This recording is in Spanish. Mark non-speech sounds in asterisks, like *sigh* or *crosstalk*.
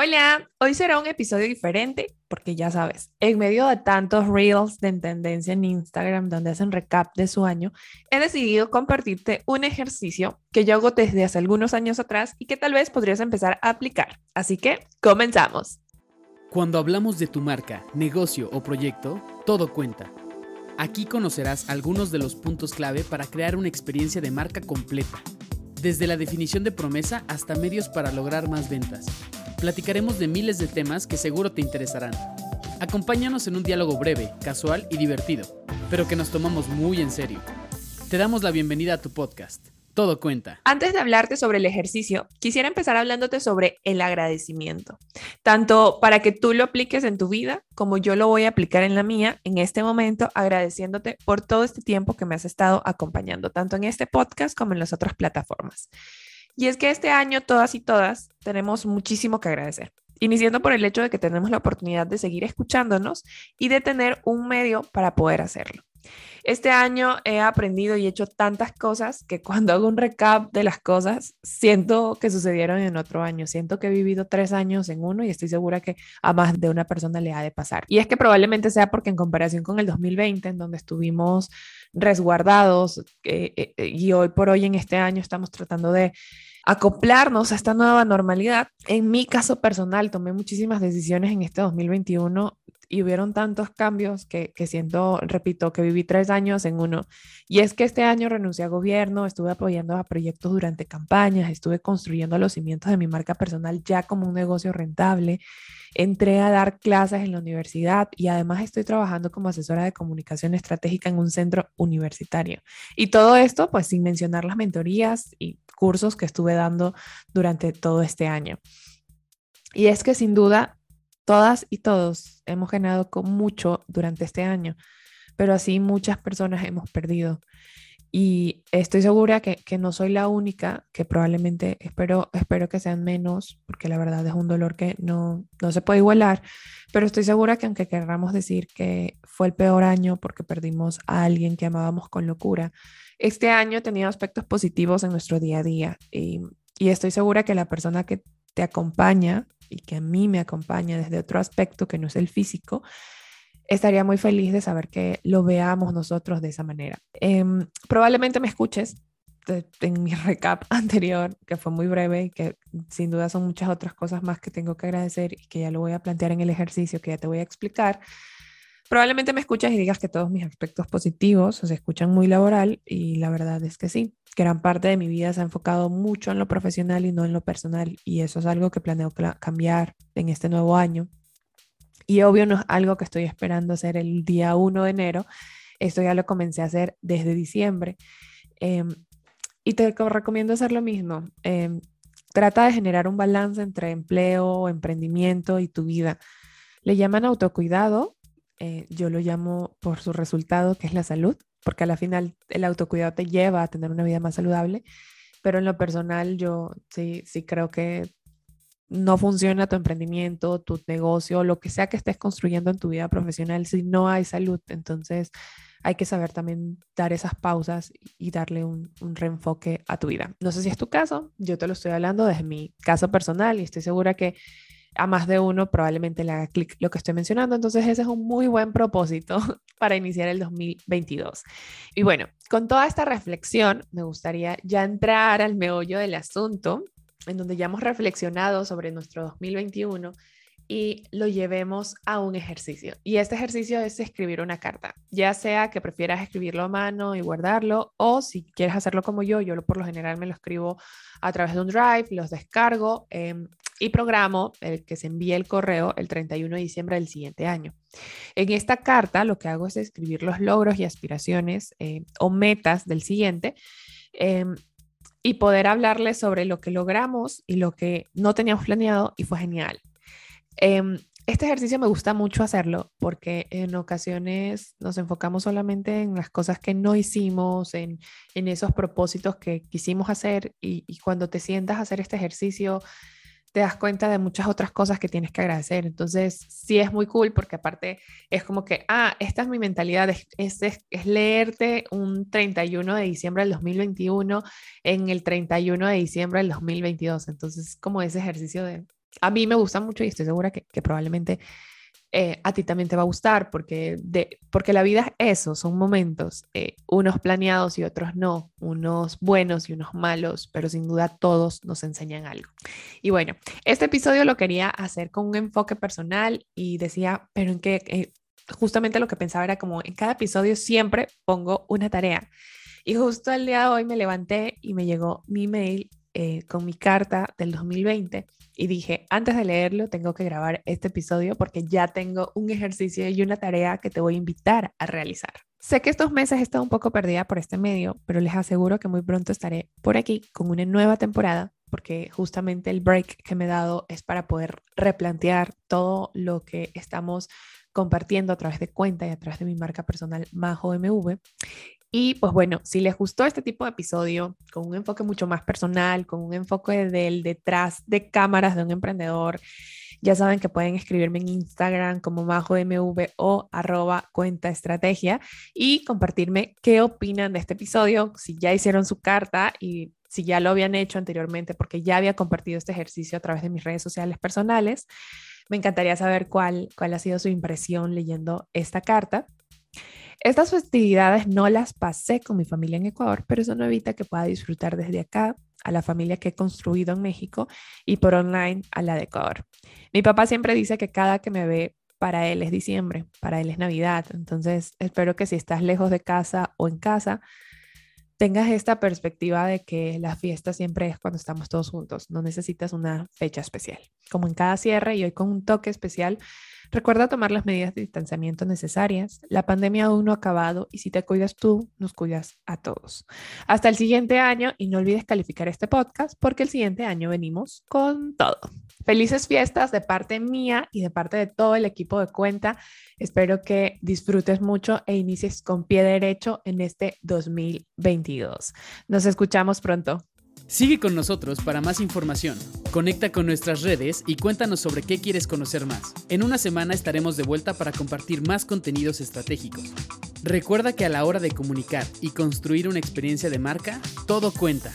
Hola, hoy será un episodio diferente porque ya sabes, en medio de tantos reels de tendencia en Instagram donde hacen recap de su año, he decidido compartirte un ejercicio que yo hago desde hace algunos años atrás y que tal vez podrías empezar a aplicar. Así que, comenzamos. Cuando hablamos de tu marca, negocio o proyecto, todo cuenta. Aquí conocerás algunos de los puntos clave para crear una experiencia de marca completa, desde la definición de promesa hasta medios para lograr más ventas platicaremos de miles de temas que seguro te interesarán. Acompáñanos en un diálogo breve, casual y divertido, pero que nos tomamos muy en serio. Te damos la bienvenida a tu podcast. Todo cuenta. Antes de hablarte sobre el ejercicio, quisiera empezar hablándote sobre el agradecimiento, tanto para que tú lo apliques en tu vida como yo lo voy a aplicar en la mía en este momento, agradeciéndote por todo este tiempo que me has estado acompañando, tanto en este podcast como en las otras plataformas. Y es que este año todas y todas tenemos muchísimo que agradecer, iniciando por el hecho de que tenemos la oportunidad de seguir escuchándonos y de tener un medio para poder hacerlo. Este año he aprendido y hecho tantas cosas que cuando hago un recap de las cosas, siento que sucedieron en otro año. Siento que he vivido tres años en uno y estoy segura que a más de una persona le ha de pasar. Y es que probablemente sea porque en comparación con el 2020, en donde estuvimos resguardados eh, eh, y hoy por hoy en este año estamos tratando de acoplarnos a esta nueva normalidad. En mi caso personal, tomé muchísimas decisiones en este 2021 y hubieron tantos cambios que, que, siento, repito, que viví tres años en uno. Y es que este año renuncié a gobierno, estuve apoyando a proyectos durante campañas, estuve construyendo los cimientos de mi marca personal ya como un negocio rentable, entré a dar clases en la universidad y además estoy trabajando como asesora de comunicación estratégica en un centro universitario. Y todo esto, pues sin mencionar las mentorías y cursos que estuve dando durante todo este año. Y es que sin duda Todas y todos hemos ganado con mucho durante este año, pero así muchas personas hemos perdido. Y estoy segura que, que, no soy la única, que probablemente espero, espero que sean menos, porque la verdad es un dolor que no, no se puede igualar, pero estoy segura que aunque querramos decir que fue el peor año porque perdimos a alguien que amábamos con locura, este año tenido aspectos positivos en nuestro día a día y estoy segura que la persona que te acompaña y que a mí me acompaña desde otro aspecto que no es el físico, estaría muy feliz de saber que lo veamos nosotros de esa manera. Em, probablemente me escuches en mi *laughs* recap anterior, que fue muy breve y que sin duda son muchas otras cosas más que tengo que agradecer y que ya lo voy a plantear en el ejercicio que ya te voy a explicar. Probablemente me escuchas y digas que todos mis aspectos positivos se escuchan muy laboral y la verdad es que sí gran parte de mi vida se ha enfocado mucho en lo profesional y no en lo personal y eso es algo que planeo cambiar en este nuevo año. Y obvio no es algo que estoy esperando hacer el día 1 de enero, esto ya lo comencé a hacer desde diciembre. Em, y te recomiendo hacer lo mismo. Em, trata de generar un balance entre empleo, emprendimiento y tu vida. Le llaman autocuidado, eh, yo lo llamo por su resultado, que es la salud porque a la final el autocuidado te lleva a tener una vida más saludable, pero en lo personal yo sí, sí creo que no funciona tu emprendimiento, tu negocio, lo que sea que estés construyendo en tu vida profesional si no hay salud. Entonces hay que saber también dar esas pausas y darle un, un, reenfoque a tu vida. No sé si es tu caso, yo te lo estoy hablando desde mi caso personal y estoy segura que a más de uno probablemente le haga clic lo que estoy mencionando. Entonces ese es un muy buen propósito *laughs* para iniciar el 2022. Y bueno, con toda esta reflexión, me gustaría ya entrar al meollo del asunto, en donde ya hemos reflexionado sobre nuestro 2021 y lo llevemos a un ejercicio. Y este ejercicio es escribir una carta, ya sea que prefieras escribirlo a mano y guardarlo, o si quieres hacerlo como yo, yo por lo general me lo escribo a través de un drive, los descargo. Eh, y programo el que se envíe el correo el 31 de diciembre del siguiente año. En esta carta lo que hago es escribir los logros y aspiraciones eh, o metas del siguiente em, y poder hablarles sobre lo que logramos y lo que no teníamos planeado y fue genial. Em, este ejercicio me gusta mucho hacerlo porque en ocasiones nos enfocamos solamente en las cosas que no hicimos, en, en esos propósitos que quisimos hacer y, y cuando te sientas a hacer este ejercicio, te das cuenta de muchas otras cosas que tienes que agradecer. Entonces, sí es muy cool porque aparte es como que, ah, esta es mi mentalidad, es, es, es, leerte un 31 de diciembre del 2021 en el 31 de diciembre del 2022. Entonces, como ese ejercicio de a mí me gusta mucho y estoy segura que, probablemente eh, a ti también te va a gustar porque, de, porque la vida es eso, son momentos, eh, unos planeados y otros no, unos buenos y unos malos, pero sin duda todos nos enseñan algo. Y bueno, este episodio lo quería hacer con un enfoque personal y decía, pero en qué, eh, justamente lo que pensaba era como en cada episodio siempre pongo una tarea. Y justo el día de hoy me levanté y me llegó mi mail eh, con mi carta del 2020 y dije, antes de leerlo, tengo que grabar este episodio porque ya tengo un ejercicio y una tarea que te voy a invitar a realizar. Sé que estos meses he estado un poco perdida por este medio, pero les aseguro que muy pronto estaré por aquí con una nueva temporada porque justamente el break que me he dado es para poder replantear todo lo que estamos compartiendo a través de cuenta y a través de mi marca personal Majo MV. Y pues bueno, si les gustó este tipo de episodio con un enfoque mucho más personal, con un enfoque del detrás de cámaras de un emprendedor, ya saben que pueden escribirme en Instagram como MajoMV o arroba cuenta estrategia y compartirme qué opinan de este episodio, si ya hicieron su carta y si ya lo habían hecho anteriormente, porque ya había compartido este ejercicio a través de mis redes sociales personales. Me encantaría saber cuál, cuál ha sido su impresión leyendo esta carta. Estas festividades no las pasé con mi familia en Ecuador, pero eso no evita que pueda disfrutar desde acá a la familia que he construido en México y por online a la de Ecuador. Mi papá siempre dice que cada que me ve para él es diciembre, para él es Navidad. Entonces, espero que si estás lejos de casa o en casa, tengas esta perspectiva de que la fiesta siempre es cuando estamos todos juntos. No necesitas una fecha especial. Como en cada cierre y hoy con un toque especial, Recuerda tomar las medidas de distanciamiento necesarias. La pandemia aún no ha acabado y si te cuidas tú, nos cuidas a todos. Hasta el siguiente año y no olvides calificar este podcast porque el siguiente año venimos con todo. Felices fiestas de parte mía y de parte de todo el equipo de cuenta. Espero que disfrutes mucho e inicies con pie derecho en este 2022. Nos escuchamos pronto. Sigue con nosotros para más información. Conecta con nuestras redes y cuéntanos sobre qué quieres conocer más. En una semana estaremos de vuelta para compartir más contenidos estratégicos. Recuerda que a la hora de comunicar y construir una experiencia de marca, todo cuenta.